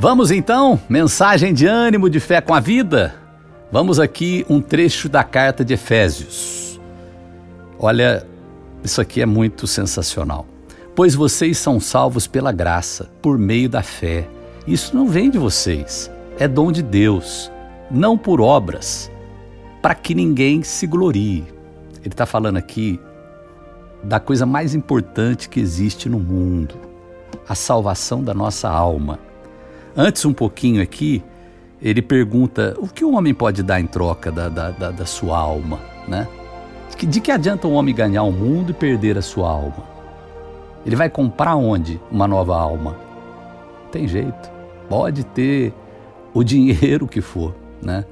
Vamos então, mensagem de ânimo, de fé com a vida. Vamos aqui um trecho da carta de Efésios. Olha, isso aqui é muito sensacional. Pois vocês são salvos pela graça, por meio da fé. Isso não vem de vocês, é dom de Deus, não por obras, para que ninguém se glorie. Ele está falando aqui da coisa mais importante que existe no mundo, a salvação da nossa alma. Antes, um pouquinho aqui, ele pergunta o que um homem pode dar em troca da, da, da, da sua alma, né? De que adianta um homem ganhar o mundo e perder a sua alma? Ele vai comprar onde uma nova alma? Tem jeito. Pode ter o dinheiro que for, né?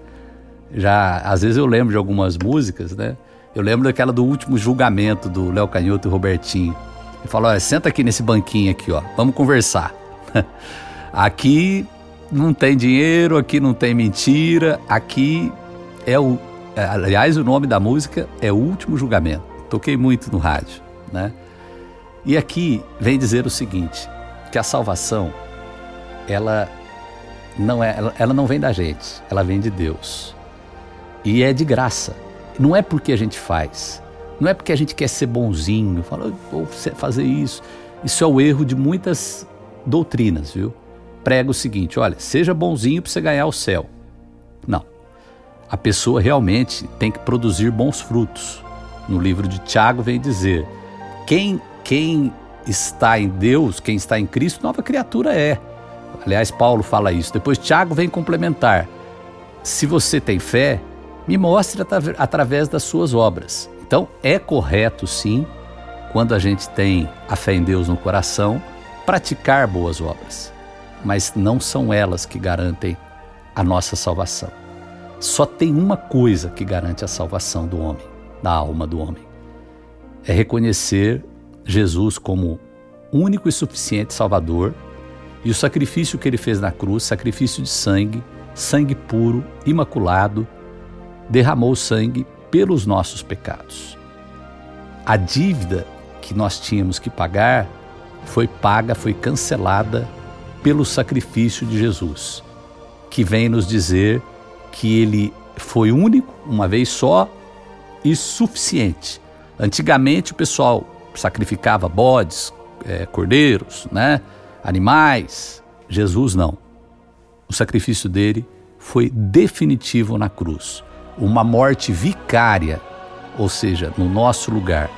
Já às vezes eu lembro de algumas músicas, né? Eu lembro daquela do último julgamento do Léo Canhoto e Robertinho. Ele falou: senta aqui nesse banquinho aqui, ó. Vamos conversar. Aqui não tem dinheiro, aqui não tem mentira, aqui é o. É, aliás, o nome da música é O Último Julgamento. Toquei muito no rádio, né? E aqui vem dizer o seguinte: que a salvação, ela não é, ela, não vem da gente, ela vem de Deus. E é de graça. Não é porque a gente faz. Não é porque a gente quer ser bonzinho, fala, vou fazer isso. Isso é o erro de muitas doutrinas, viu? Prega o seguinte: olha, seja bonzinho para você ganhar o céu. Não. A pessoa realmente tem que produzir bons frutos. No livro de Tiago vem dizer: quem, quem está em Deus, quem está em Cristo, nova criatura é. Aliás, Paulo fala isso. Depois Tiago vem complementar: se você tem fé, me mostre através das suas obras. Então, é correto sim, quando a gente tem a fé em Deus no coração, praticar boas obras mas não são elas que garantem a nossa salvação. Só tem uma coisa que garante a salvação do homem, da alma do homem: é reconhecer Jesus como único e suficiente Salvador e o sacrifício que ele fez na cruz sacrifício de sangue, sangue puro, imaculado derramou sangue pelos nossos pecados. A dívida que nós tínhamos que pagar foi paga, foi cancelada pelo sacrifício de Jesus, que vem nos dizer que ele foi único, uma vez só e suficiente. Antigamente o pessoal sacrificava bodes, é, cordeiros, né, animais. Jesus não. O sacrifício dele foi definitivo na cruz, uma morte vicária, ou seja, no nosso lugar,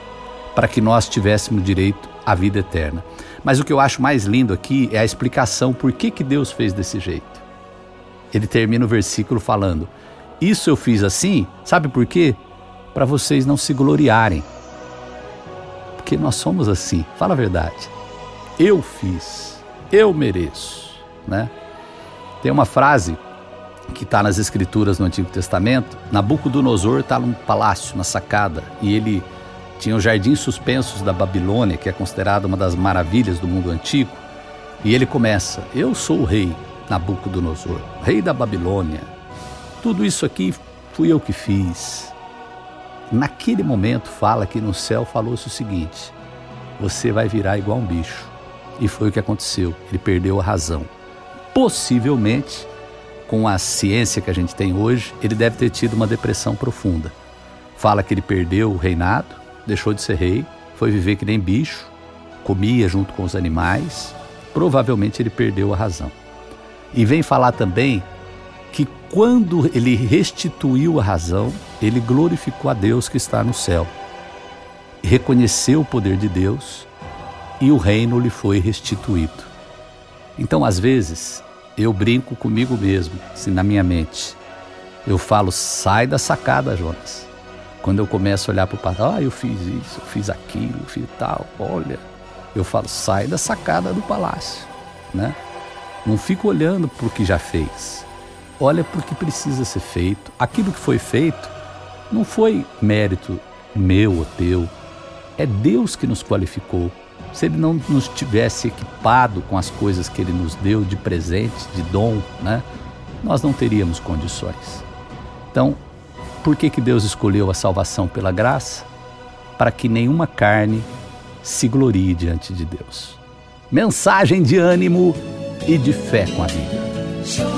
para que nós tivéssemos direito à vida eterna. Mas o que eu acho mais lindo aqui é a explicação por que, que Deus fez desse jeito. Ele termina o versículo falando: Isso eu fiz assim, sabe por quê? Para vocês não se gloriarem. Porque nós somos assim, fala a verdade. Eu fiz, eu mereço, né? Tem uma frase que está nas escrituras no Antigo Testamento. Nabucodonosor está num palácio, na sacada, e ele tinha os jardins suspensos da Babilônia, que é considerada uma das maravilhas do mundo antigo. E ele começa: Eu sou o rei Nabucodonosor, rei da Babilônia. Tudo isso aqui fui eu que fiz. Naquele momento, fala que no céu falou-se o seguinte: Você vai virar igual um bicho. E foi o que aconteceu. Ele perdeu a razão. Possivelmente, com a ciência que a gente tem hoje, ele deve ter tido uma depressão profunda. Fala que ele perdeu o reinado, deixou de ser rei, foi viver que nem bicho, comia junto com os animais, provavelmente ele perdeu a razão. E vem falar também que quando ele restituiu a razão, ele glorificou a Deus que está no céu, reconheceu o poder de Deus e o reino lhe foi restituído. Então, às vezes, eu brinco comigo mesmo, assim, na minha mente. Eu falo, sai da sacada, Jonas. Quando eu começo a olhar para o passado, ah, eu fiz isso, eu fiz aquilo, eu fiz tal, olha, eu falo, sai da sacada do palácio, né? Não fico olhando para o que já fez. Olha para o que precisa ser feito. Aquilo que foi feito não foi mérito meu ou teu. É Deus que nos qualificou. Se Ele não nos tivesse equipado com as coisas que Ele nos deu de presente, de dom, né? Nós não teríamos condições. Então, por que, que Deus escolheu a salvação pela graça? Para que nenhuma carne se glorie diante de Deus. Mensagem de ânimo e de fé com a vida.